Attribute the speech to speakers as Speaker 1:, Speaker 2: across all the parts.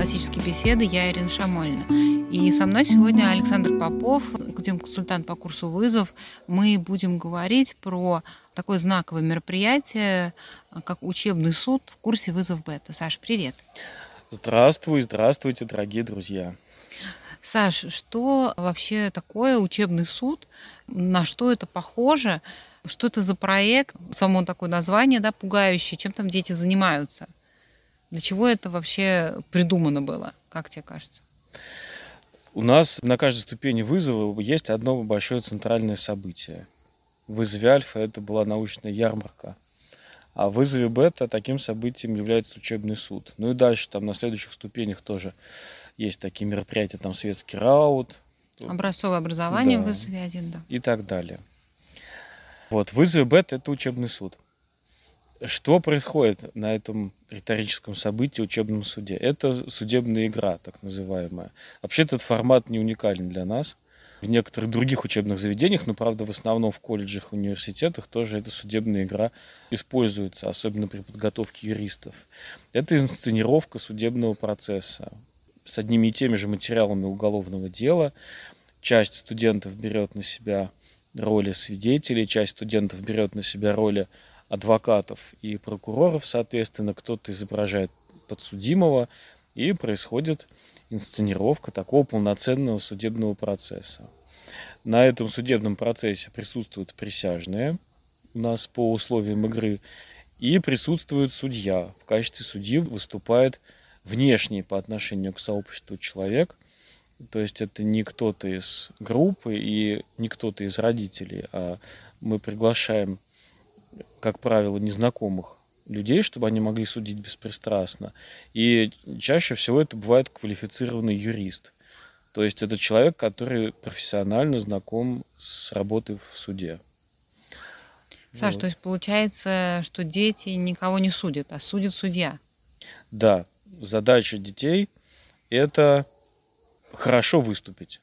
Speaker 1: классические беседы. Я Ирина Шамольна. И со мной сегодня Александр Попов, консультант по курсу «Вызов». Мы будем говорить про такое знаковое мероприятие, как учебный суд в курсе «Вызов Бета». Саш, привет.
Speaker 2: Здравствуй, здравствуйте, дорогие друзья.
Speaker 1: Саш, что вообще такое учебный суд? На что это похоже? Что это за проект? Само такое название, да, пугающее. Чем там дети занимаются? Для чего это вообще придумано было, как тебе кажется?
Speaker 2: У нас на каждой ступени вызова есть одно большое центральное событие. В вызове альфа это была научная ярмарка. А в вызове бета таким событием является учебный суд. Ну и дальше там на следующих ступенях тоже есть такие мероприятия, там светский раут.
Speaker 1: Образцовое образование
Speaker 2: да,
Speaker 1: в вызове один, да.
Speaker 2: И так далее. Вот, вызов бета – это учебный суд. Что происходит на этом риторическом событии, учебном суде? Это судебная игра, так называемая. Вообще этот формат не уникален для нас. В некоторых других учебных заведениях, но, правда, в основном в колледжах, университетах тоже эта судебная игра используется, особенно при подготовке юристов. Это инсценировка судебного процесса с одними и теми же материалами уголовного дела. Часть студентов берет на себя роли свидетелей, часть студентов берет на себя роли адвокатов и прокуроров, соответственно, кто-то изображает подсудимого, и происходит инсценировка такого полноценного судебного процесса. На этом судебном процессе присутствуют присяжные у нас по условиям игры, и присутствует судья. В качестве судьи выступает внешний по отношению к сообществу человек, то есть это не кто-то из группы и не кто-то из родителей, а мы приглашаем как правило, незнакомых людей, чтобы они могли судить беспристрастно. И чаще всего это бывает квалифицированный юрист. То есть это человек, который профессионально знаком с работой в суде.
Speaker 1: Саш, вот. то есть получается, что дети никого не судят, а судит судья.
Speaker 2: Да, задача детей – это хорошо выступить.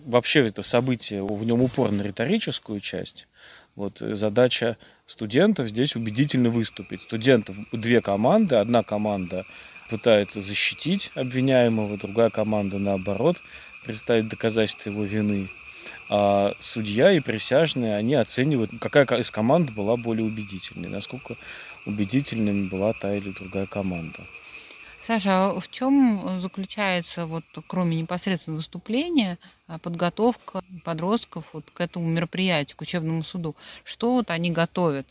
Speaker 2: Вообще это событие, в нем упор на риторическую часть. Вот задача студентов здесь убедительно выступить. Студентов две команды. Одна команда пытается защитить обвиняемого, другая команда, наоборот, представить доказательства его вины. А судья и присяжные, они оценивают, какая из команд была более убедительной, насколько убедительной была та или другая команда.
Speaker 1: Саша, а в чем заключается, вот, кроме непосредственно выступления, а, подготовка подростков вот к этому мероприятию, к учебному суду? Что вот они готовят?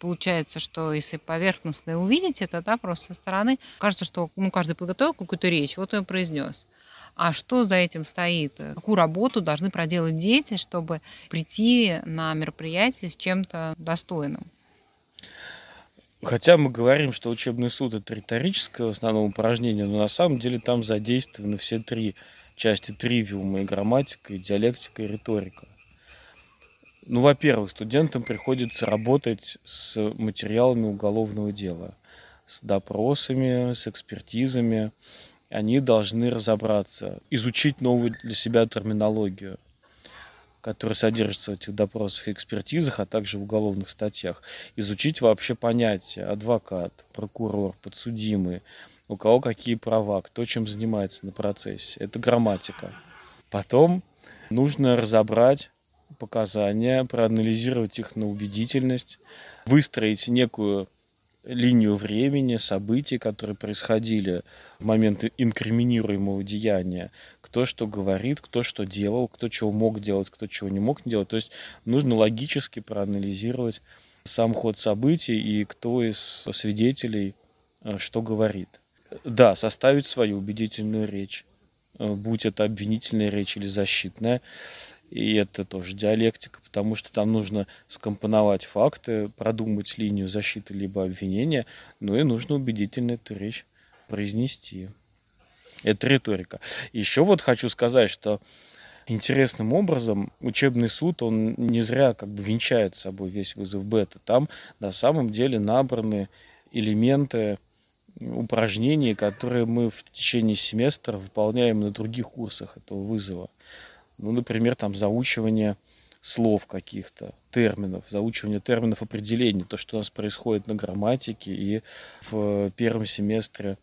Speaker 1: Получается, что если поверхностно увидеть это, да, просто со стороны, кажется, что ну, каждый подготовил какую-то речь, вот он произнес. А что за этим стоит? Какую работу должны проделать дети, чтобы прийти на мероприятие с чем-то достойным?
Speaker 2: Хотя мы говорим, что учебный суд это риторическое в основном упражнение, но на самом деле там задействованы все три части тривиума, и грамматика, и диалектика, и риторика. Ну, во-первых, студентам приходится работать с материалами уголовного дела, с допросами, с экспертизами. Они должны разобраться, изучить новую для себя терминологию – которые содержатся в этих допросах и экспертизах, а также в уголовных статьях, изучить вообще понятия адвокат, прокурор, подсудимый, у кого какие права, кто чем занимается на процессе. Это грамматика. Потом нужно разобрать показания, проанализировать их на убедительность, выстроить некую линию времени, событий, которые происходили в момент инкриминируемого деяния, кто что говорит, кто что делал, кто чего мог делать, кто чего не мог делать. То есть нужно логически проанализировать сам ход событий и кто из свидетелей э, что говорит. Да, составить свою убедительную речь, э, будь это обвинительная речь или защитная. И это тоже диалектика, потому что там нужно скомпоновать факты, продумать линию защиты либо обвинения, ну и нужно убедительно эту речь произнести. Это риторика. Еще вот хочу сказать, что интересным образом учебный суд, он не зря как бы венчает собой весь вызов бета. Там на самом деле набраны элементы упражнений, которые мы в течение семестра выполняем на других курсах этого вызова. Ну, например, там заучивание слов каких-то, терминов, заучивание терминов определений, то, что у нас происходит на грамматике и в первом семестре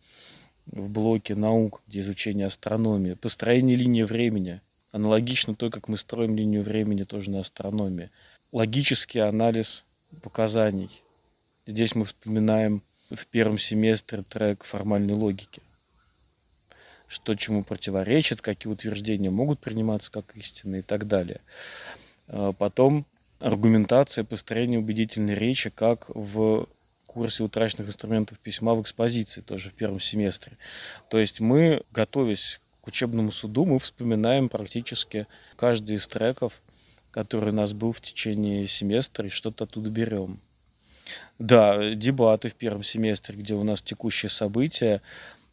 Speaker 2: в блоке наук, где изучение астрономии, построение линии времени, аналогично той, как мы строим линию времени тоже на астрономии. Логический анализ показаний. Здесь мы вспоминаем в первом семестре трек формальной логики. Что чему противоречит, какие утверждения могут приниматься как истины и так далее. А потом аргументация, построение убедительной речи, как в курсе утраченных инструментов письма в экспозиции, тоже в первом семестре. То есть мы, готовясь к учебному суду, мы вспоминаем практически каждый из треков, который у нас был в течение семестра, и что-то оттуда берем. Да, дебаты в первом семестре, где у нас текущие события,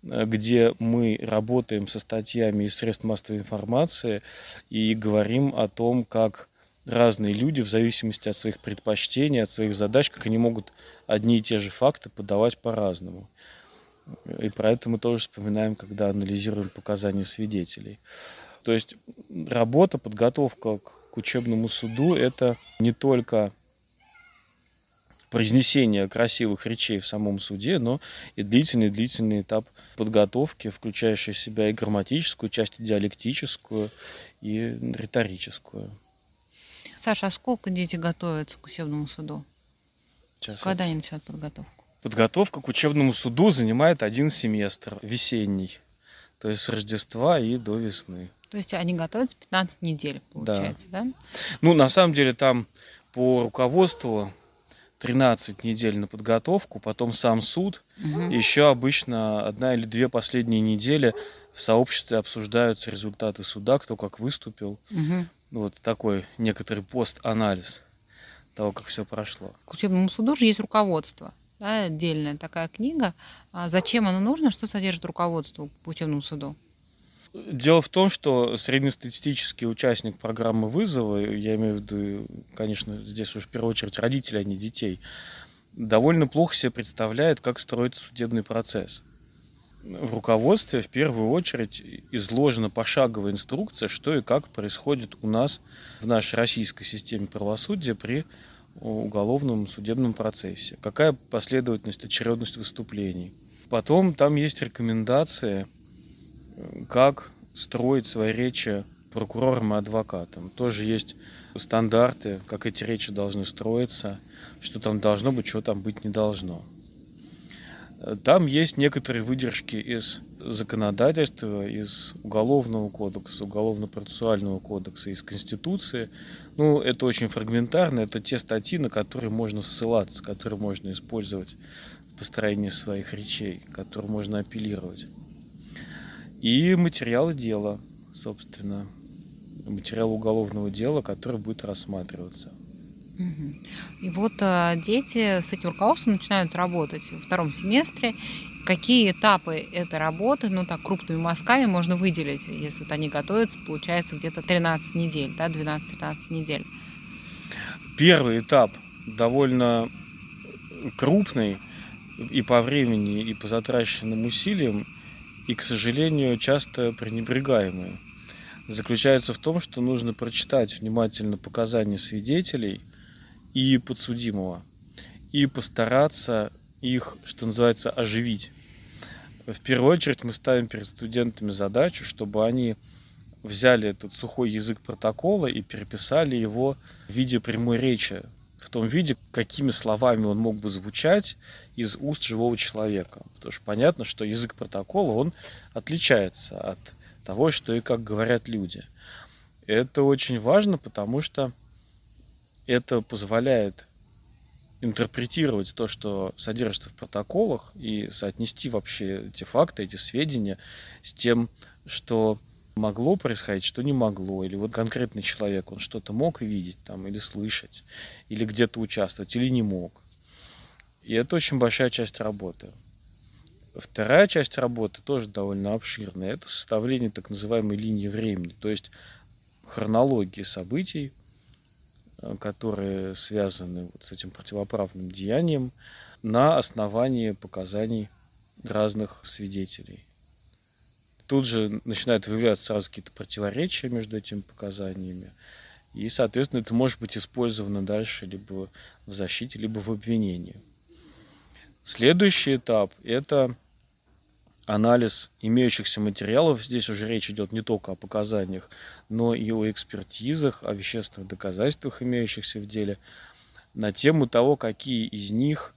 Speaker 2: где мы работаем со статьями из средств массовой информации и говорим о том, как разные люди в зависимости от своих предпочтений, от своих задач, как они могут одни и те же факты подавать по-разному. И про это мы тоже вспоминаем, когда анализируем показания свидетелей. То есть работа, подготовка к учебному суду – это не только произнесение красивых речей в самом суде, но и длительный-длительный этап подготовки, включающий в себя и грамматическую часть, и диалектическую, и риторическую.
Speaker 1: Саша, а сколько дети готовятся к учебному суду?
Speaker 2: Сейчас
Speaker 1: Когда
Speaker 2: вот.
Speaker 1: они начинают подготовку?
Speaker 2: Подготовка к учебному суду занимает один семестр, весенний. То есть с Рождества и до весны.
Speaker 1: То есть они готовятся 15 недель, получается, да?
Speaker 2: Ну, на самом деле там по руководству 13 недель на подготовку, потом сам суд.
Speaker 1: Мгм.
Speaker 2: Еще обычно одна или две последние недели в сообществе обсуждаются результаты суда, кто как выступил. Ну, Вот такой некоторый пост-анализ того, как все прошло.
Speaker 1: К учебному суду же есть руководство, да, отдельная такая книга. А зачем оно нужно? Что содержит руководство по учебному суду?
Speaker 2: Дело в том, что среднестатистический участник программы вызова, я имею в виду, конечно, здесь уж в первую очередь родители, а не детей, довольно плохо себе представляет, как строится судебный процесс. В руководстве в первую очередь изложена пошаговая инструкция, что и как происходит у нас в нашей российской системе правосудия при уголовном судебном процессе. Какая последовательность, очередность выступлений. Потом там есть рекомендации, как строить свои речи прокурорам и адвокатам. Тоже есть стандарты, как эти речи должны строиться, что там должно быть, что там быть не должно. Там есть некоторые выдержки из законодательства, из Уголовного кодекса, Уголовно-процессуального кодекса, из Конституции. Ну, это очень фрагментарно, это те статьи, на которые можно ссылаться, которые можно использовать в построении своих речей, которые можно апеллировать. И материалы дела, собственно, материал уголовного дела, который будет рассматриваться.
Speaker 1: И вот а, дети с этим руководством начинают работать во втором семестре. Какие этапы этой работы, ну так, крупными мазками можно выделить, если вот они готовятся, получается, где-то 13 недель, да, 12-13 недель.
Speaker 2: Первый этап довольно крупный и по времени, и по затраченным усилиям, и, к сожалению, часто пренебрегаемый. Заключается в том, что нужно прочитать внимательно показания свидетелей и подсудимого, и постараться их, что называется, оживить. В первую очередь мы ставим перед студентами задачу, чтобы они взяли этот сухой язык протокола и переписали его в виде прямой речи, в том виде, какими словами он мог бы звучать из уст живого человека. Потому что понятно, что язык протокола, он отличается от того, что и как говорят люди. Это очень важно, потому что это позволяет интерпретировать то, что содержится в протоколах, и соотнести вообще эти факты, эти сведения с тем, что могло происходить, что не могло, или вот конкретный человек, он что-то мог видеть там, или слышать, или где-то участвовать, или не мог. И это очень большая часть работы. Вторая часть работы тоже довольно обширная. Это составление так называемой линии времени, то есть хронологии событий, э, которые связаны вот с этим противоправным деянием на основании показаний разных свидетелей. Тут же начинают выявляться сразу какие-то противоречия между этими показаниями. И, соответственно, это может быть использовано дальше либо в защите, либо в обвинении. Следующий этап – это анализ имеющихся материалов. Здесь уже речь идет не только о показаниях, но и о экспертизах, о вещественных доказательствах, имеющихся в деле, на тему того, какие из них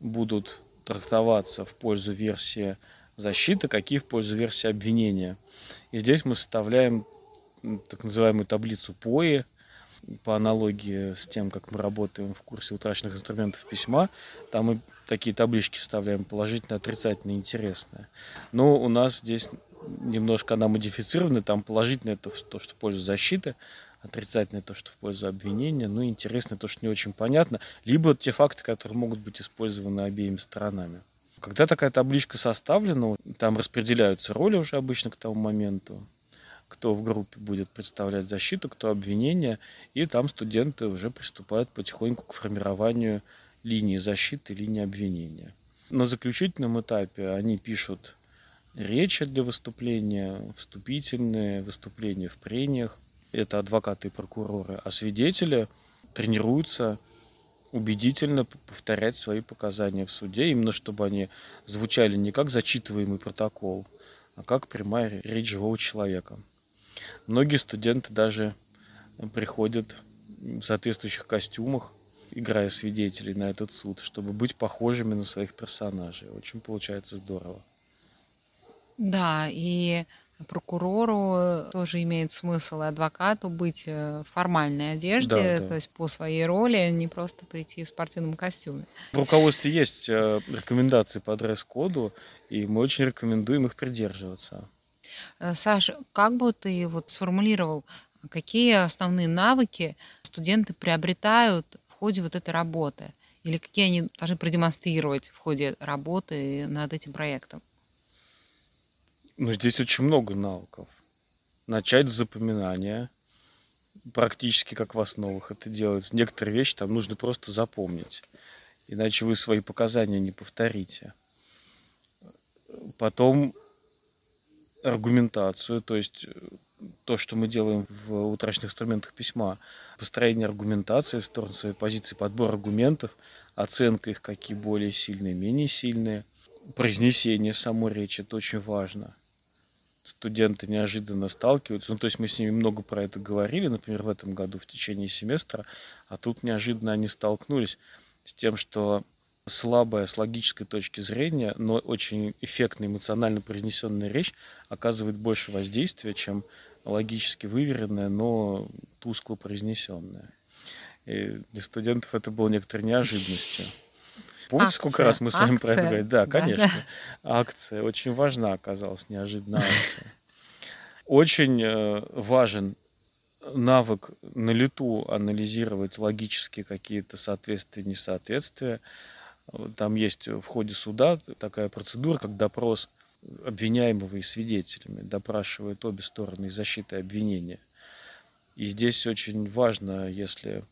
Speaker 2: будут трактоваться в пользу версии защиты, какие в пользу версии обвинения. И здесь мы составляем так называемую таблицу ПОИ, по аналогии с тем, как мы работаем в курсе утраченных инструментов письма. Там мы такие таблички вставляем положительное, отрицательное, интересное. Но у нас здесь немножко она модифицирована. Там положительное это то, что в пользу защиты, отрицательное то, что в пользу обвинения, ну и интересное то, что не очень понятно, либо те факты, которые могут быть использованы обеими сторонами. Когда такая табличка составлена, там распределяются роли уже обычно к тому моменту, кто в группе будет представлять защиту, кто обвинение, и там студенты уже приступают потихоньку к формированию линии защиты, линии обвинения. На заключительном этапе они пишут речи для выступления, вступительные выступления в прениях. Это адвокаты и прокуроры. А свидетели тренируются убедительно повторять свои показания в суде, именно чтобы они звучали не как зачитываемый протокол, а как прямая речь живого человека. Многие студенты даже приходят в соответствующих костюмах, играя свидетелей на этот суд, чтобы быть похожими на своих персонажей. Очень получается здорово.
Speaker 1: Да, и прокурору тоже имеет смысл, и адвокату быть э, в формальной одежде,
Speaker 2: Да,
Speaker 1: то
Speaker 2: да.
Speaker 1: есть по своей роли, не просто прийти в спортивном костюме.
Speaker 2: В руководстве есть э, рекомендации по дресс-коду, и мы очень рекомендуем их придерживаться.
Speaker 1: Э, Саш, как бы ты вот сформулировал, какие основные навыки студенты приобретают в ходе вот этой работы? Или какие они должны продемонстрировать в ходе работы над этим проектом?
Speaker 2: Ну, здесь очень много навыков. Начать с запоминания, практически как в основах это делается. Некоторые вещи там нужно просто запомнить, иначе вы свои показания не повторите. Потом аргументацию, то есть э, то, что мы делаем в утраченных инструментах письма, построение аргументации в сторону своей позиции, подбор аргументов, оценка их, какие более сильные, менее сильные, произнесение самой речи, это очень важно. Студенты неожиданно сталкиваются, ну то есть мы с ними много про это говорили, например, в этом году в течение семестра, а тут неожиданно они столкнулись с тем, что слабая с логической точки зрения, но очень эффектная эмоционально произнесенная речь оказывает больше воздействия, чем логически выверенная, но тускло произнесенная. И для студентов это было некоторой неожиданностью. Помните, сколько
Speaker 1: Акция,
Speaker 2: раз мы с вами про это говорили? Да,
Speaker 1: да,
Speaker 2: конечно.
Speaker 1: да.
Speaker 2: Акция очень важна оказалась, неожиданная акция. Очень э, важен навык на лету анализировать логические какие-то соответствия, несоответствия. Там есть в ходе суда такая процедура, как допрос обвиняемого и свидетелями. Допрашивают обе стороны защиты и обвинения. И здесь очень важно, если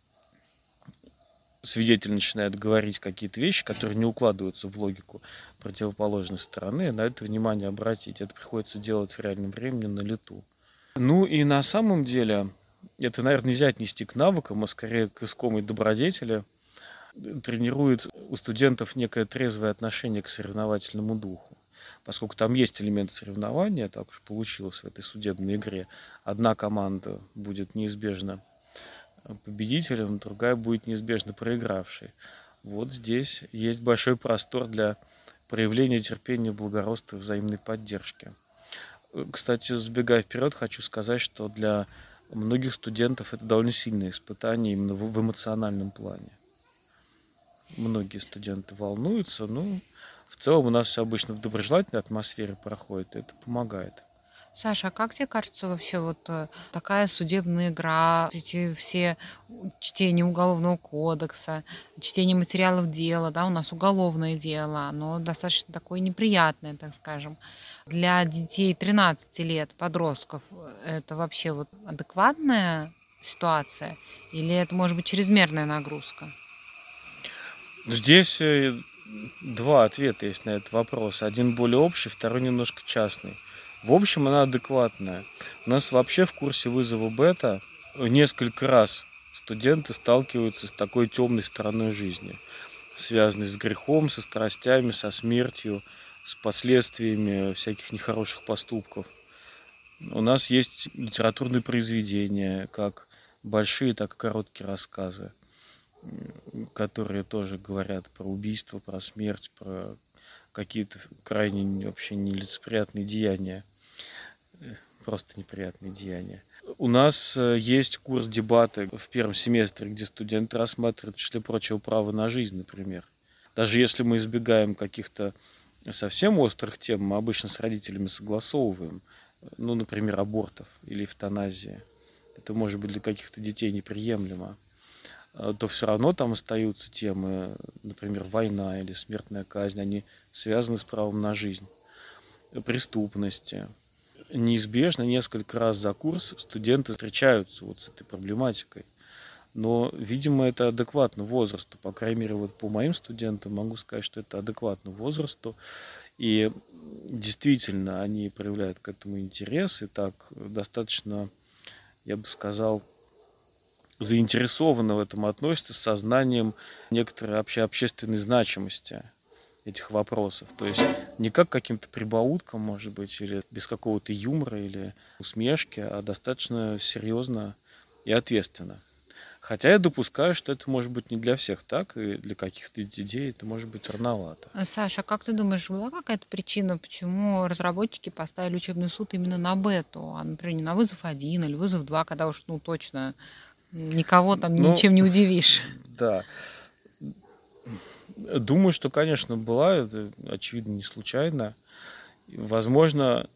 Speaker 2: свидетель начинает говорить какие-то вещи, которые не укладываются в логику противоположной стороны, на это внимание обратить. Это приходится делать в реальном времени на лету. Ну и на самом деле, это, наверное, нельзя отнести к навыкам, а скорее к искомой добродетели. Тренирует у студентов некое трезвое отношение к соревновательному духу. Поскольку там есть элемент соревнования, так уж получилось в этой судебной игре, одна команда будет неизбежно победителем, другая будет неизбежно проигравшей. Вот здесь есть большой простор для проявления терпения, благородства взаимной поддержки. Э, Кстати, забегая вперед, хочу сказать, что для многих студентов это довольно сильное испытание именно в эмоциональном плане. Многие студенты волнуются, но в целом у нас все обычно в доброжелательной атмосфере проходит, и это помогает.
Speaker 1: Саша, а как тебе кажется вообще вот э, такая судебная игра, эти все чтение уголовного кодекса, чтение материалов дела, да, у нас уголовное дело, оно достаточно такое неприятное, так скажем. Для детей 13 лет, подростков, э, это вообще вот адекватная ситуация или это может быть чрезмерная нагрузка?
Speaker 2: Здесь э, два ответа есть на этот вопрос. Один более общий, второй немножко частный. В общем, она адекватная. У нас вообще в курсе вызова бета несколько раз студенты сталкиваются с такой темной стороной жизни, связанной с грехом, со страстями, со смертью, с последствиями всяких нехороших поступков. У нас есть литературные произведения, как большие, так и короткие рассказы, которые тоже говорят про убийство, про смерть, про какие-то крайне вообще нелицеприятные деяния, просто неприятные деяния. У нас э, есть курс дебаты в первом семестре, где студенты рассматривают, в числе прочего, право на жизнь, например. Даже если мы избегаем каких-то совсем острых тем, мы обычно с родителями согласовываем, ну, например, абортов или эвтаназии. Это может быть для каких-то детей неприемлемо то все равно там остаются темы, например, война или смертная казнь, они связаны с правом на жизнь, преступности. Неизбежно несколько раз за курс студенты встречаются вот с этой проблематикой. Но, видимо, это адекватно возрасту. По крайней мере, вот по моим студентам могу сказать, что это адекватно возрасту. И действительно, они проявляют к этому интерес. И так достаточно, я бы сказал, заинтересованно в этом относятся с сознанием некоторой вообще общественной значимости этих вопросов. То есть не как каким-то прибауткам, может быть, или без какого-то юмора или усмешки, а достаточно серьезно и ответственно. Хотя я допускаю, что это может быть не для всех так, и для каких-то идей это может быть рановато.
Speaker 1: А, Саша, а как ты думаешь, была какая-то причина, почему разработчики поставили учебный суд именно на бету, а, например, не на вызов один или вызов два, когда уж ну точно никого там
Speaker 2: Ну,
Speaker 1: ничем не удивишь?
Speaker 2: да. Думаю, что, конечно, была, это, очевидно, не случайно. Возможно,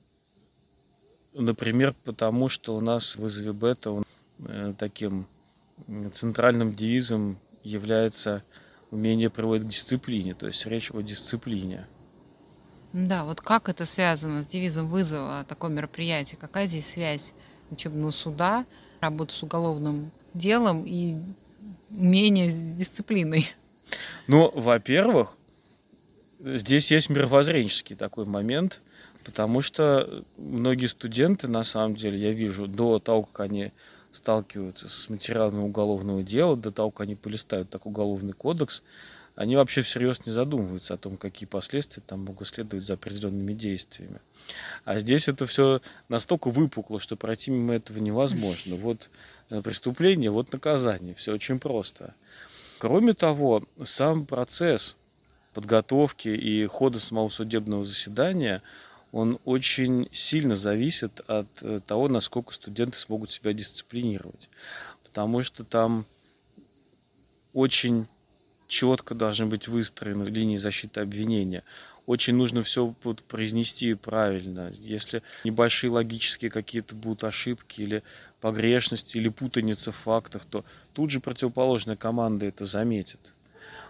Speaker 2: например, потому что у нас в вызове бета он, э, таким центральным девизом является умение приводить к дисциплине, то есть речь о дисциплине.
Speaker 1: Да, вот как это связано с девизом вызова такое мероприятие? Какая здесь связь учебного суда, работы с уголовным делом и умение с дисциплиной?
Speaker 2: Ну, во-первых, здесь есть мировоззренческий такой момент, потому что многие студенты, на самом деле, я вижу, до того, как они сталкиваются с материалами уголовного дела, до того, как они полистают так уголовный кодекс, они вообще всерьез не задумываются о том, какие последствия там могут следовать за определенными действиями. А здесь это все настолько выпукло, что пройти мимо этого невозможно. Вот преступление, вот наказание. Все очень просто. Кроме того, сам процесс подготовки и хода самого судебного заседания, он очень сильно зависит от э, того, насколько студенты смогут себя дисциплинировать. Потому что там очень четко должны быть выстроены линии защиты обвинения. Очень нужно все вот произнести правильно. Если небольшие логические какие-то будут ошибки или погрешности, или путаница в фактах, то тут же противоположная команда это заметит.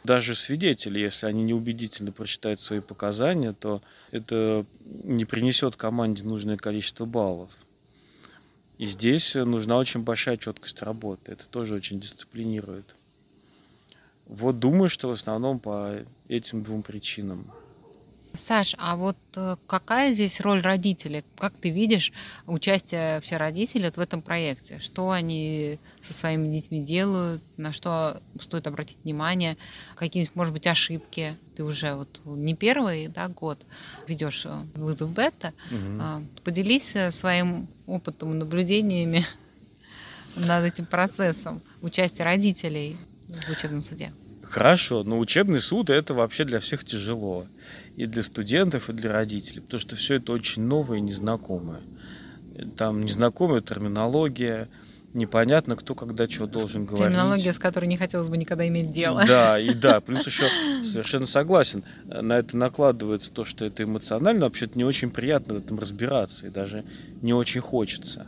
Speaker 2: Даже свидетели, если они неубедительно прочитают свои показания, то это не принесет команде нужное количество баллов. И здесь нужна очень большая четкость работы. Это тоже очень дисциплинирует. Вот думаю, что в основном по этим двум причинам.
Speaker 1: Саш, а вот э, какая здесь роль родителей? Как ты видишь участие вообще родителей вот в этом проекте? Что они со своими детьми делают? На что стоит обратить внимание? Какие, может быть, ошибки? Ты уже вот не первый да, год ведешь э, вызов бета. А, Поделись э, своим опытом и наблюдениями над этим процессом участия родителей в учебном суде.
Speaker 2: Хорошо, но учебный суд это вообще для всех тяжело. И для студентов, и для родителей, потому что все это очень новое и незнакомое. Там незнакомая терминология, непонятно, кто когда чего должен говорить.
Speaker 1: Терминология, с которой не хотелось бы никогда иметь дело.
Speaker 2: Да, и да, плюс еще совершенно согласен, на это накладывается то, что это эмоционально, вообще-то не очень приятно в этом разбираться, и даже не очень хочется.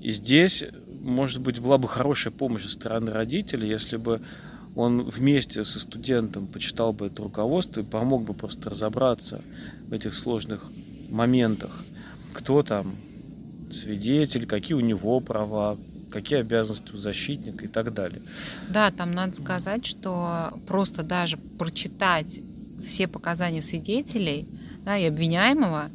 Speaker 2: И здесь, может быть, была бы хорошая помощь со стороны родителей, если бы он вместе со студентом почитал бы это руководство и помог бы просто разобраться в этих сложных моментах. Кто там свидетель, какие у него права, какие обязанности у защитника и так далее.
Speaker 1: Да, там надо сказать, что просто даже прочитать все показания свидетелей да, и обвиняемого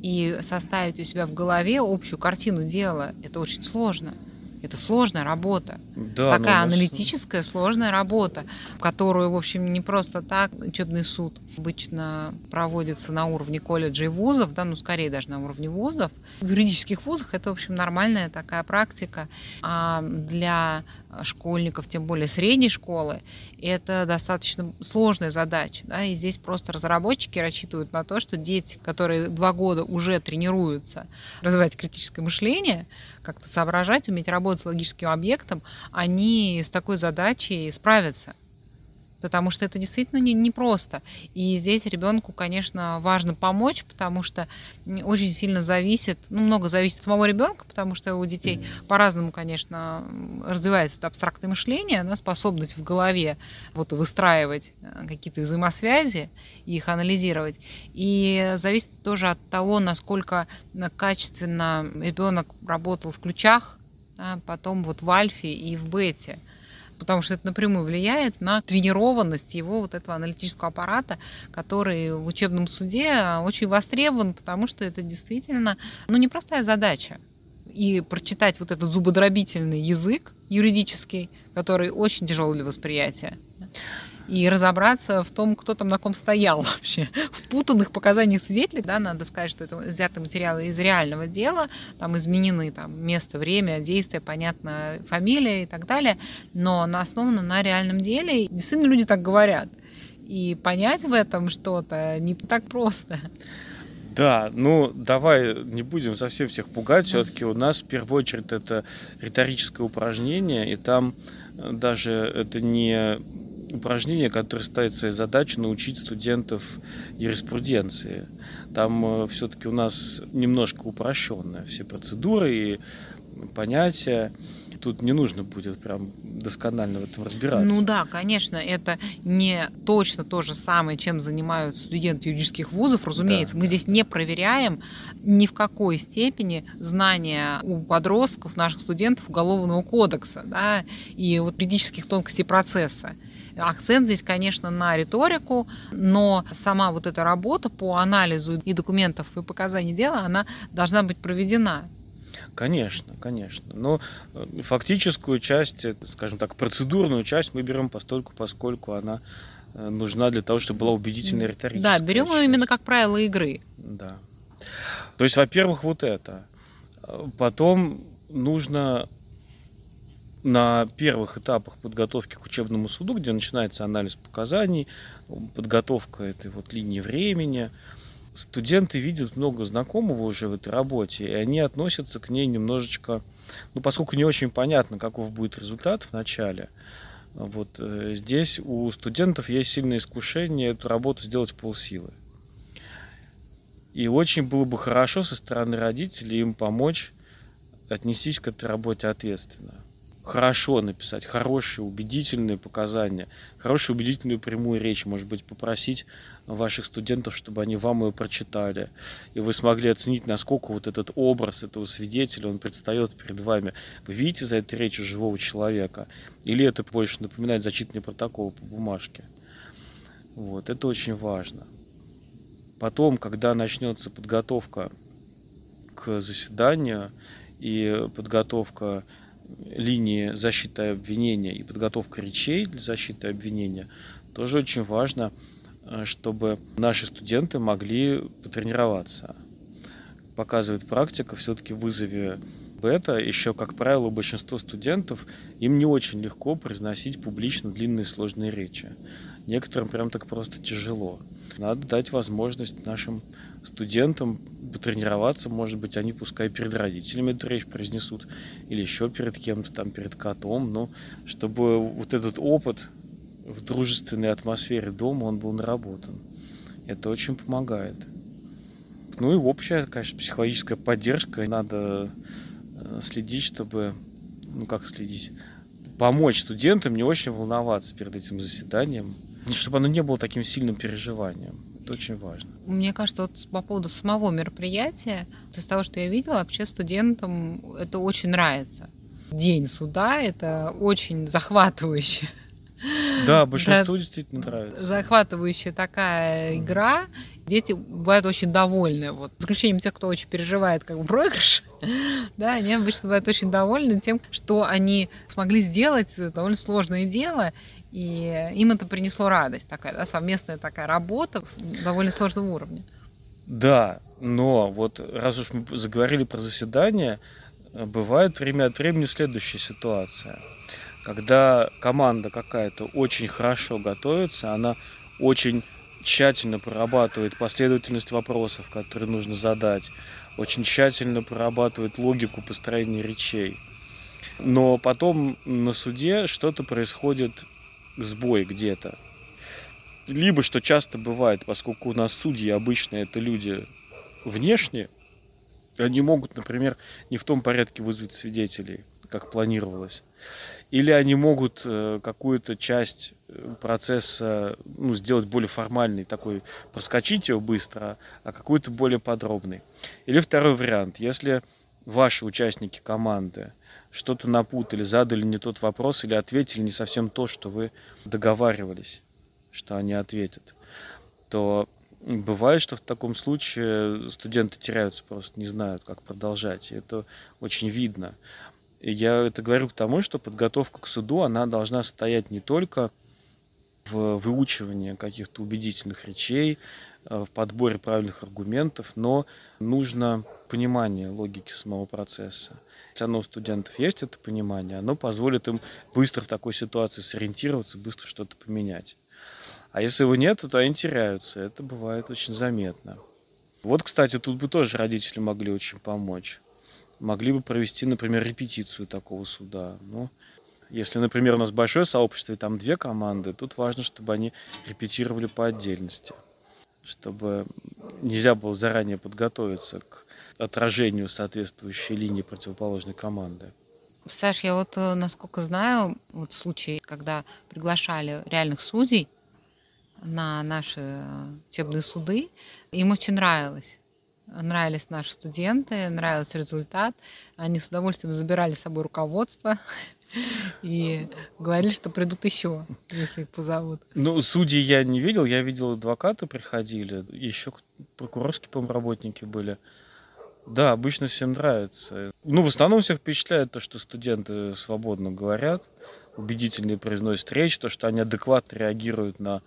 Speaker 1: и составить у себя в голове общую картину дела, это очень сложно. Это сложная работа.
Speaker 2: Да, но у
Speaker 1: Такая
Speaker 2: нас
Speaker 1: аналитическая сложная работа, которую, в общем, не просто так учебный суд обычно проводится на уровне колледжей и вузов, да, ну, скорее даже на уровне вузов. В юридических вузах это, в общем, нормальная такая практика. А для школьников, тем более средней школы, это достаточно сложная задача. Да, и здесь просто разработчики рассчитывают на то, что дети, которые два года уже тренируются развивать критическое мышление, как-то соображать, уметь работать с логическим объектом, они с такой задачей справятся потому что это действительно не, непросто. И здесь ребенку, конечно, важно помочь, потому что очень сильно зависит, ну, много зависит от самого ребенка, потому что у детей по-разному, конечно, развивается абстрактное мышление, да, способность в голове вот выстраивать э, какие-то взаимосвязи и их анализировать. И зависит тоже от того, насколько качественно ребенок работал в ключах, да, потом вот в альфе и в бете потому что это напрямую влияет на тренированность его вот этого аналитического аппарата, который в учебном суде очень востребован, потому что это действительно ну, непростая задача. И прочитать вот этот зубодробительный язык юридический, который очень тяжелый для восприятия и разобраться в том, кто там на ком стоял вообще. В путанных показаниях свидетелей, да, надо сказать, что это взяты материалы из реального дела, там изменены там, место, время, действие, понятно, фамилия и так далее, но на основано на реальном деле. Действительно, люди так говорят. И понять в этом что-то не так просто.
Speaker 2: Да, ну давай не будем совсем всех пугать. Все-таки у нас в первую очередь это риторическое упражнение, и там э, даже это не упражнение, которое ставит своей задачей научить студентов юриспруденции. Там э, все-таки у нас немножко упрощенные все процедуры и понятия. Тут не нужно будет прям досконально в этом разбираться.
Speaker 1: Ну да, конечно, это не точно то же самое, чем занимаются студенты юридических вузов, разумеется. Да, Мы да. здесь не проверяем ни в какой степени знания у подростков, наших студентов Уголовного кодекса да, и вот юридических тонкостей процесса. Акцент здесь, конечно, на риторику, но сама вот эта работа по анализу и документов и показаний дела, она должна быть проведена.
Speaker 2: Конечно, конечно. Но э, фактическую часть, э, скажем так, процедурную часть мы берем постольку, поскольку она э, нужна для того, чтобы была убедительная риторическая.
Speaker 1: Да, берем ее именно как правило игры.
Speaker 2: Да. То есть, во-первых, вот это. Потом нужно на первых этапах подготовки к учебному суду, где начинается анализ показаний, подготовка этой вот линии времени, студенты видят много знакомого уже в этой работе, и они относятся к ней немножечко, ну, поскольку не очень понятно, каков будет результат в начале, вот э, здесь у студентов есть сильное искушение эту работу сделать в полсилы. И очень было бы хорошо со стороны родителей им помочь отнестись к этой работе ответственно хорошо написать, хорошие, убедительные показания, хорошую, убедительную прямую речь, может быть, попросить ваших студентов, чтобы они вам ее прочитали, и вы смогли оценить, насколько вот этот образ этого свидетеля, он предстает перед вами. Вы видите за этой речью живого человека, или это больше напоминает зачитывание протокола по бумажке. Вот, это очень важно. Потом, когда начнется подготовка к заседанию и подготовка линии защиты обвинения и подготовка речей для защиты обвинения, тоже очень важно, э, чтобы наши студенты могли потренироваться. Показывает практика, все-таки в вызове бета, еще, как правило, большинство студентов, им не очень легко произносить публично длинные сложные речи. Некоторым прям так просто тяжело. Надо дать возможность нашим студентам потренироваться, может быть, они пускай перед родителями эту речь произнесут, или еще перед кем-то, там, перед котом, но чтобы вот этот опыт в дружественной атмосфере дома, он был наработан. Это очень помогает. Ну и общая, конечно, психологическая поддержка. Надо э, следить, чтобы, ну как следить, помочь студентам не очень волноваться перед этим заседанием, чтобы оно не было таким сильным переживанием. Это очень важно.
Speaker 1: Мне кажется, вот по поводу самого мероприятия, из того, что я видела, вообще студентам это очень нравится. День суда – это очень захватывающе.
Speaker 2: Да, большинству да, действительно нравится.
Speaker 1: Захватывающая такая игра. Дети бывают очень довольны. Вот, за исключением тех, кто очень переживает как бы проигрыш, да, они обычно бывают очень довольны тем, что они смогли сделать довольно сложное дело, и им это принесло радость, такая да, совместная такая работа с довольно сложного уровня.
Speaker 2: Да, но вот раз уж мы заговорили про заседание, э, бывает время от времени следующая ситуация. Когда команда какая-то очень хорошо готовится, она очень тщательно прорабатывает последовательность вопросов, которые нужно задать, очень тщательно прорабатывает логику построения речей. Но потом на суде что-то происходит, сбой где-то. Либо, что часто бывает, поскольку у нас судьи обычно это люди внешне, они могут, например, не в том порядке вызвать свидетелей, как планировалось. Или они могут э, какую-то часть э, процесса ну, сделать более формальный, такой, проскочить ее быстро, а какую-то более подробный. Или второй вариант, если ваши участники команды что-то напутали, задали не тот вопрос или ответили не совсем то, что вы договаривались, что они ответят, то бывает, что в таком случае студенты теряются, просто не знают, как продолжать. И это очень видно. Я это говорю к тому, что подготовка к суду, она должна состоять не только в выучивании каких-то убедительных речей, э, в подборе правильных аргументов, но нужно понимание логики самого процесса. Если оно у студентов есть, это понимание, оно позволит им быстро в такой ситуации сориентироваться, быстро что-то поменять. А если его нет, то они теряются. Это бывает очень заметно. Вот, кстати, тут бы тоже родители могли очень помочь могли бы провести, например, репетицию такого суда. Ну, если, например, у нас большое сообщество, и там две команды, тут важно, чтобы они репетировали по отдельности, чтобы нельзя было заранее подготовиться к отражению соответствующей линии противоположной команды.
Speaker 1: Саш, я вот, э, насколько знаю, вот случай, когда приглашали реальных судей на наши э, учебные суды, им очень нравилось нравились наши студенты, нравился результат. Они с удовольствием забирали с собой руководство и говорили, что придут еще, если их позовут.
Speaker 2: Ну, судьи я не видел, я видел адвокаты приходили, еще прокурорские, по работники были. Да, обычно всем нравится. Ну, в основном всех впечатляет то, что студенты свободно говорят, убедительно произносят речь, то, что они адекватно реагируют на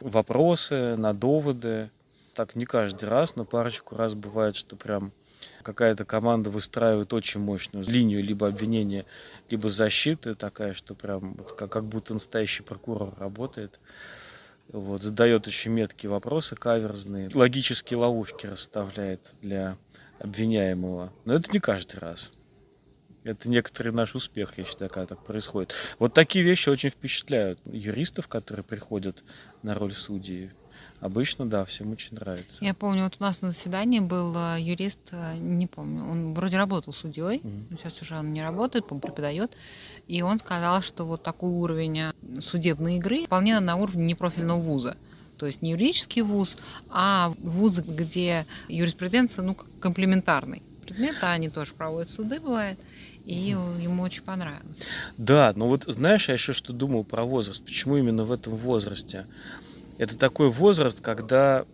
Speaker 2: вопросы, на доводы так не каждый раз, но парочку раз бывает, что прям какая-то команда выстраивает очень мощную линию либо обвинения, либо защиты такая, что прям как, как будто настоящий прокурор работает. Вот, задает очень меткие вопросы, каверзные, логические ловушки расставляет для обвиняемого. Но это не каждый раз. Это некоторый наш успех, я считаю, когда так происходит. Вот такие вещи очень впечатляют юристов, которые приходят на роль судьи. Обычно, да, всем очень нравится.
Speaker 1: Я помню, вот у нас на заседании был э, юрист, э, не помню, он вроде работал судьей, mm-hmm. сейчас уже он не работает, по преподает, и он сказал, что вот такой уровень э, судебной игры вполне на уровне непрофильного вуза. То есть не юридический вуз, а вуз, где юриспруденция, ну, комплементарный предмет, а они тоже проводят суды, бывает и ему очень понравилось.
Speaker 2: Да, но вот знаешь, я еще что думал про возраст. Почему именно в этом возрасте? Это такой возраст, когда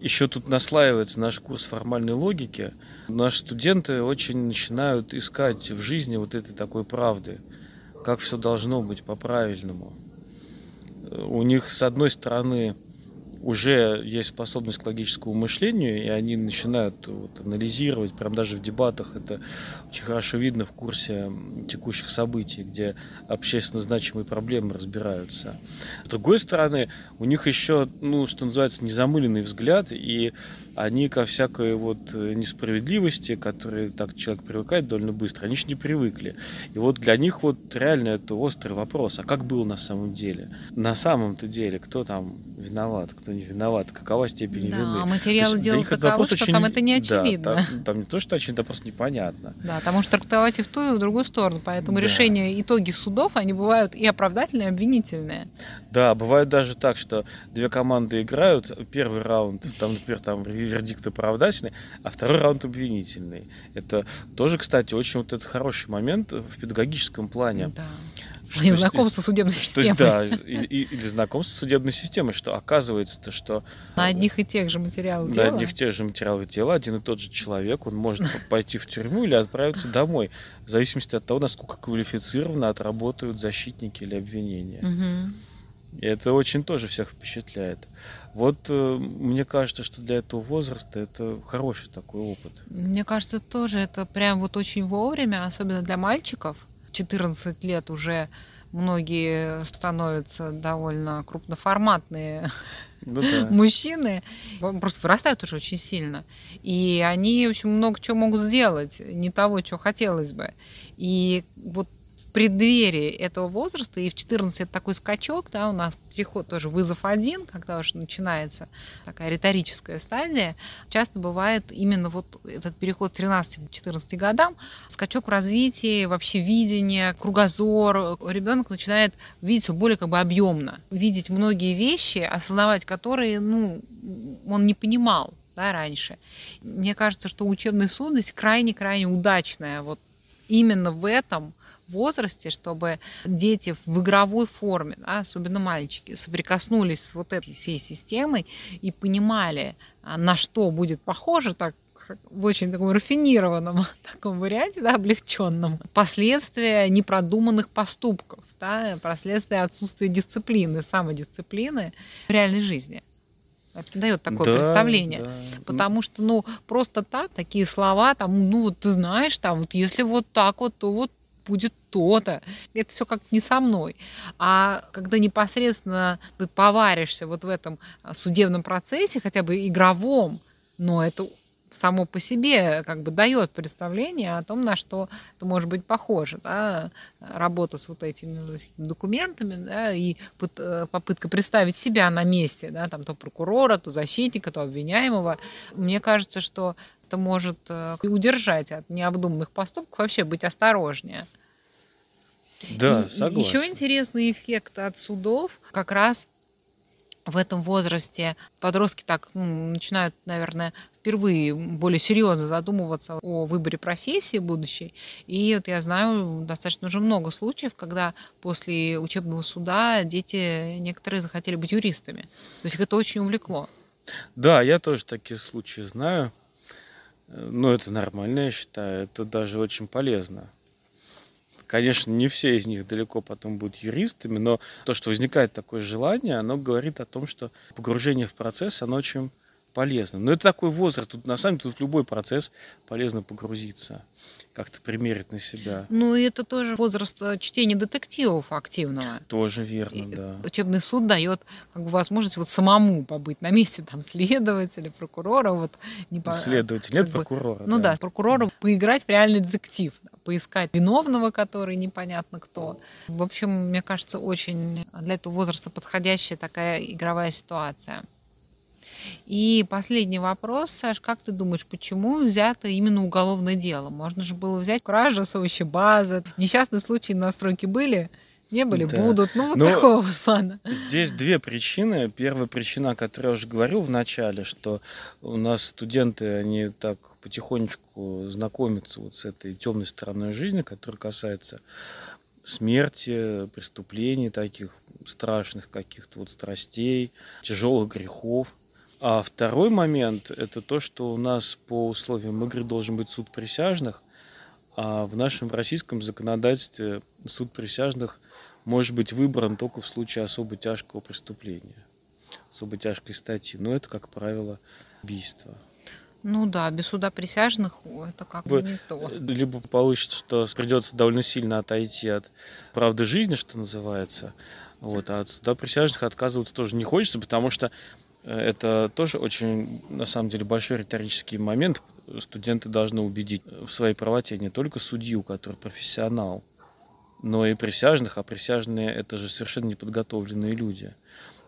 Speaker 2: еще тут наслаивается наш курс формальной логики. Наши студенты очень начинают искать в жизни вот этой такой правды, как все должно быть по-правильному. У них, с одной стороны, уже есть способность к логическому мышлению, и они начинают вот, анализировать, прям даже в дебатах это очень хорошо видно в курсе текущих событий, где общественно значимые проблемы разбираются. С другой стороны, у них еще, ну, что называется, незамыленный взгляд, и они ко всякой вот несправедливости, которые так человек привыкает довольно быстро, они еще не привыкли. И вот для них вот реально это острый вопрос, а как было на самом деле? На самом-то деле, кто там виноват, кто не виноват, какова степень
Speaker 1: да,
Speaker 2: вины.
Speaker 1: А материал дела таковы, что очень... там это не очевидно.
Speaker 2: Да, там, там не то, что очевидно, просто непонятно.
Speaker 1: Да, там может трактовать и в ту, и в другую сторону. Поэтому да. решения, итоги судов, они бывают и оправдательные, и обвинительные.
Speaker 2: Да, бывает даже так, что две команды играют, первый раунд, там, например, там вердикт оправдательный, а второй раунд обвинительный. Это тоже, кстати, очень вот этот хороший момент в педагогическом плане.
Speaker 1: Да Что, и знакомство с судебной
Speaker 2: что,
Speaker 1: системой.
Speaker 2: Да, и, или знакомство с судебной системой, что оказывается-то, что...
Speaker 1: На одних и тех же материалах
Speaker 2: на одних и тех же материалах дела один и тот же человек, он может пойти в тюрьму или отправиться домой, в зависимости от того, насколько квалифицированно отработают защитники или обвинения.
Speaker 1: Мгм.
Speaker 2: И это очень тоже всех впечатляет. Вот э, мне кажется, что для этого возраста это хороший такой опыт.
Speaker 1: Мне кажется, тоже это прям вот очень вовремя, особенно для мальчиков. 14 лет уже многие становятся довольно крупноформатные
Speaker 2: Ну да.
Speaker 1: мужчины, просто вырастают уже очень сильно. И они, в общем, много чего могут сделать, не того, чего хотелось бы. И вот преддверии этого возраста, и в 14 это такой скачок, да, у нас переход тоже вызов один, когда уже начинается такая риторическая стадия, часто бывает именно вот этот переход с 13 к 14 годам, скачок в развитии, вообще видение, кругозор. Ребенок начинает видеть все более как бы объемно, видеть многие вещи, осознавать которые, ну, он не понимал да, раньше. Мне кажется, что учебная судность крайне-крайне удачная вот именно в этом возрасте, чтобы дети в игровой форме, да, особенно мальчики, соприкоснулись с вот этой всей системой и понимали, а, на что будет похоже так в очень таком рафинированном таком варианте, да, облегченном, последствия непродуманных поступков, да, последствия отсутствия дисциплины, самодисциплины в реальной жизни. Это дает такое
Speaker 2: Да,
Speaker 1: представление.
Speaker 2: да.
Speaker 1: Потому что, ну, просто так, такие слова, там, ну, вот ты знаешь, там, вот если вот так вот, то вот будет то-то. Это все как-то не со мной. А когда непосредственно ты поваришься вот в этом а, судебном процессе, хотя бы игровом, но это само по себе как бы дает представление о том, на что это может быть похоже. Да? Работа с вот этими документами да, и э, попытка представить себя на месте, да, там, то прокурора, то защитника, то обвиняемого. Мне кажется, что это может э, удержать от необдуманных поступков, вообще быть осторожнее.
Speaker 2: Да,
Speaker 1: Еще
Speaker 2: согласен.
Speaker 1: интересный эффект от судов как раз в этом возрасте подростки так ну, начинают, наверное, впервые более серьезно задумываться о выборе профессии будущей. И вот я знаю достаточно уже много случаев, когда после учебного суда дети некоторые захотели быть юристами. То есть их это очень увлекло.
Speaker 2: Да, я тоже такие случаи знаю. Э, Ну, это нормально, я считаю. Это даже очень полезно. Конечно, не все из них далеко потом будут юристами, но то, что возникает такое желание, оно говорит о том, что погружение в процесс, оно очень полезно. Но это такой возраст. Тут на самом деле тут в любой процесс полезно погрузиться, как-то примерить на себя.
Speaker 1: Ну и это тоже возраст э, чтения детективов активного.
Speaker 2: Тоже верно,
Speaker 1: И
Speaker 2: да.
Speaker 1: Учебный суд дает как бы возможность вот самому побыть на месте там следователя, прокурора, вот не по-
Speaker 2: Следователь, нет
Speaker 1: бы,
Speaker 2: прокурора.
Speaker 1: ну да, с прокурором поиграть в реальный детектив, да, поискать виновного, который непонятно кто. В общем, мне кажется, очень для этого возраста подходящая такая игровая ситуация. И последний вопрос, Саш, как ты думаешь, почему взято именно уголовное дело? Можно же было взять кража с овощебазы. Несчастные случаи на стройке были? Не были,
Speaker 2: Да.
Speaker 1: будут. Ну, вот
Speaker 2: Ну,
Speaker 1: такого плана.
Speaker 2: Здесь две причины. Первая причина, о которой я уже говорил в начале, что у нас студенты, они так потихонечку знакомятся вот с этой темной стороной жизни, которая касается смерти, преступлений таких страшных каких-то вот страстей, тяжелых грехов. А второй момент – это то, что у нас по условиям игры должен быть суд присяжных, а в нашем российском законодательстве суд присяжных может быть выбран только в случае особо тяжкого преступления, особо тяжкой статьи. Но это, как правило, убийство.
Speaker 1: Ну да, без суда присяжных это как
Speaker 2: Бы-
Speaker 1: не то.
Speaker 2: Либо получится, что придется довольно сильно отойти от правды жизни, что называется. Вот, а от суда присяжных отказываться тоже не хочется, потому что это тоже очень, на самом деле, большой риторический момент. Студенты должны убедить в своей правоте не только судью, который профессионал, но и присяжных, а присяжные это же совершенно неподготовленные люди.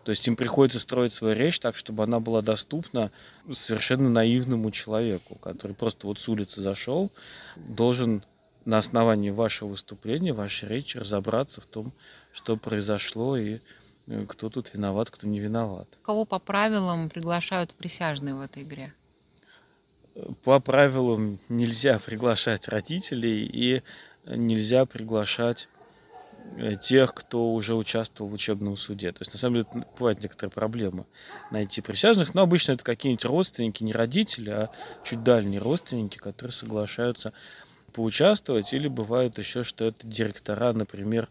Speaker 2: То есть им приходится строить свою речь так, чтобы она была доступна совершенно наивному человеку, который просто вот с улицы зашел, должен на основании вашего выступления, вашей речи разобраться в том, что произошло и э, кто тут виноват, кто не виноват.
Speaker 1: Кого по правилам приглашают присяжные в этой игре?
Speaker 2: По правилам нельзя приглашать родителей и нельзя приглашать э, тех, кто уже участвовал в учебном суде. То есть, на самом деле, бывает некоторая проблема найти присяжных, но обычно это какие-нибудь родственники, не родители, а чуть дальние родственники, которые соглашаются поучаствовать, или бывает еще, что это директора, например,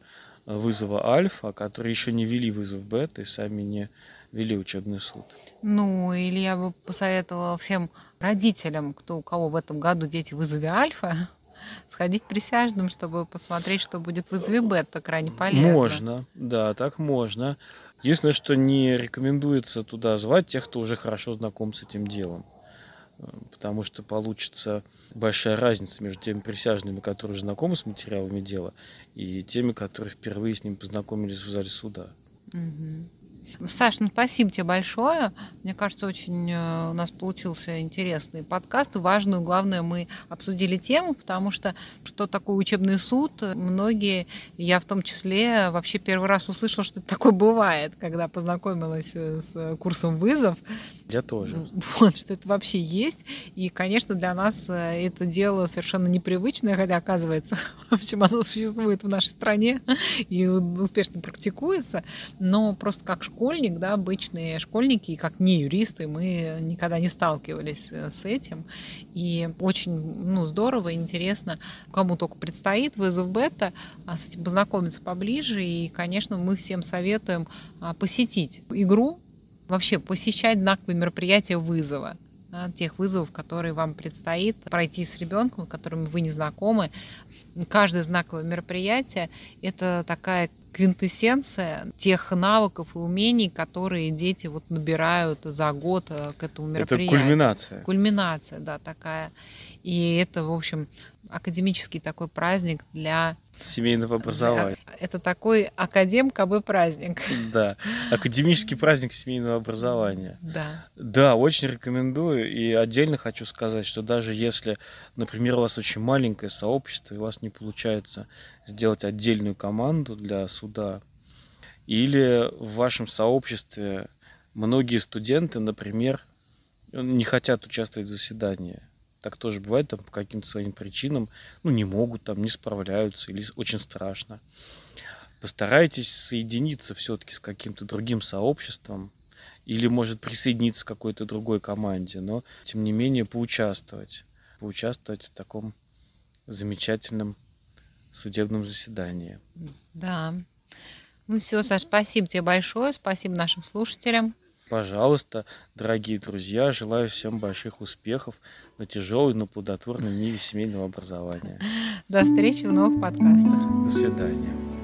Speaker 2: вызова альфа, которые еще не вели вызов бета и сами не вели учебный суд.
Speaker 1: Ну, или я бы посоветовала всем родителям, кто у кого в этом году дети в вызове альфа, сходить присяжным, чтобы посмотреть, что будет в вызове бета, крайне полезно.
Speaker 2: Можно, да, так можно. Единственное, что не рекомендуется туда звать тех, кто уже хорошо знаком с этим делом. Потому что получится большая разница между теми присяжными, которые знакомы с материалами дела, и теми, которые впервые с ним познакомились в зале суда.
Speaker 1: Угу. Саш, ну спасибо тебе большое. Мне кажется, очень э, у нас получился интересный подкаст. И важную, главное, мы обсудили тему, потому что что такое учебный суд, многие, я в том числе, вообще первый раз услышала, что это такое бывает, когда познакомилась э, с курсом вызов.
Speaker 2: Я тоже.
Speaker 1: Вот, что это вообще есть. И, конечно, для нас э, это дело совершенно непривычное, хотя, оказывается, в общем, оно существует в нашей стране и успешно практикуется. Но просто как школьник, да, обычные школьники, как не юристы, мы никогда не сталкивались э, с этим. И очень ну, здорово и интересно, кому только предстоит вызов бета, а с этим познакомиться поближе. И, конечно, мы всем советуем а, посетить игру, вообще посещать знаковые мероприятия вызова тех вызовов, которые вам предстоит пройти с ребенком, с которым вы не знакомы. Каждое знаковое мероприятие – это такая квинтэссенция тех навыков и умений, которые дети вот набирают за год э, к этому мероприятию.
Speaker 2: Это кульминация.
Speaker 1: Кульминация, да, такая. И это, в общем, академический такой праздник для
Speaker 2: семейного образования.
Speaker 1: Это такой академ КБ праздник.
Speaker 2: Да, академический праздник семейного образования.
Speaker 1: Да.
Speaker 2: Да, очень рекомендую. И отдельно хочу сказать, что даже если, например, у вас очень маленькое сообщество, и у вас не получается сделать отдельную команду для суда, или в вашем сообществе многие студенты, например, не хотят участвовать в заседании, так тоже бывает там по каким-то своим причинам, ну, не могут там, не справляются или очень страшно. Постарайтесь соединиться все-таки с каким-то другим сообществом или, может, присоединиться к какой-то другой команде, но, тем не менее, поучаствовать. Поучаствовать в таком замечательном судебном заседании.
Speaker 1: Да. Ну все, Саш, спасибо тебе большое, спасибо нашим слушателям.
Speaker 2: Пожалуйста, дорогие друзья, желаю всем больших успехов на тяжелой, но плодотворной ниве семейного образования.
Speaker 1: До встречи в новых подкастах.
Speaker 2: До свидания.